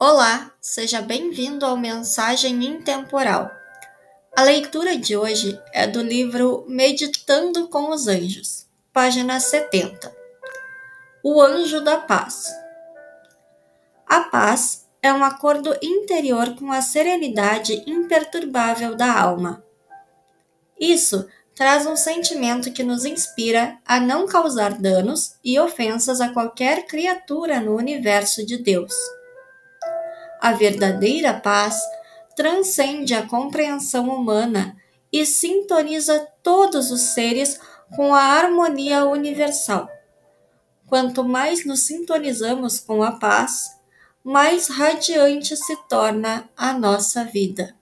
Olá, seja bem-vindo ao Mensagem Intemporal. A leitura de hoje é do livro Meditando com os Anjos, página 70. O Anjo da Paz. A paz é um acordo interior com a serenidade imperturbável da alma. Isso traz um sentimento que nos inspira a não causar danos e ofensas a qualquer criatura no universo de Deus. A verdadeira paz transcende a compreensão humana e sintoniza todos os seres com a harmonia universal. Quanto mais nos sintonizamos com a paz, mais radiante se torna a nossa vida.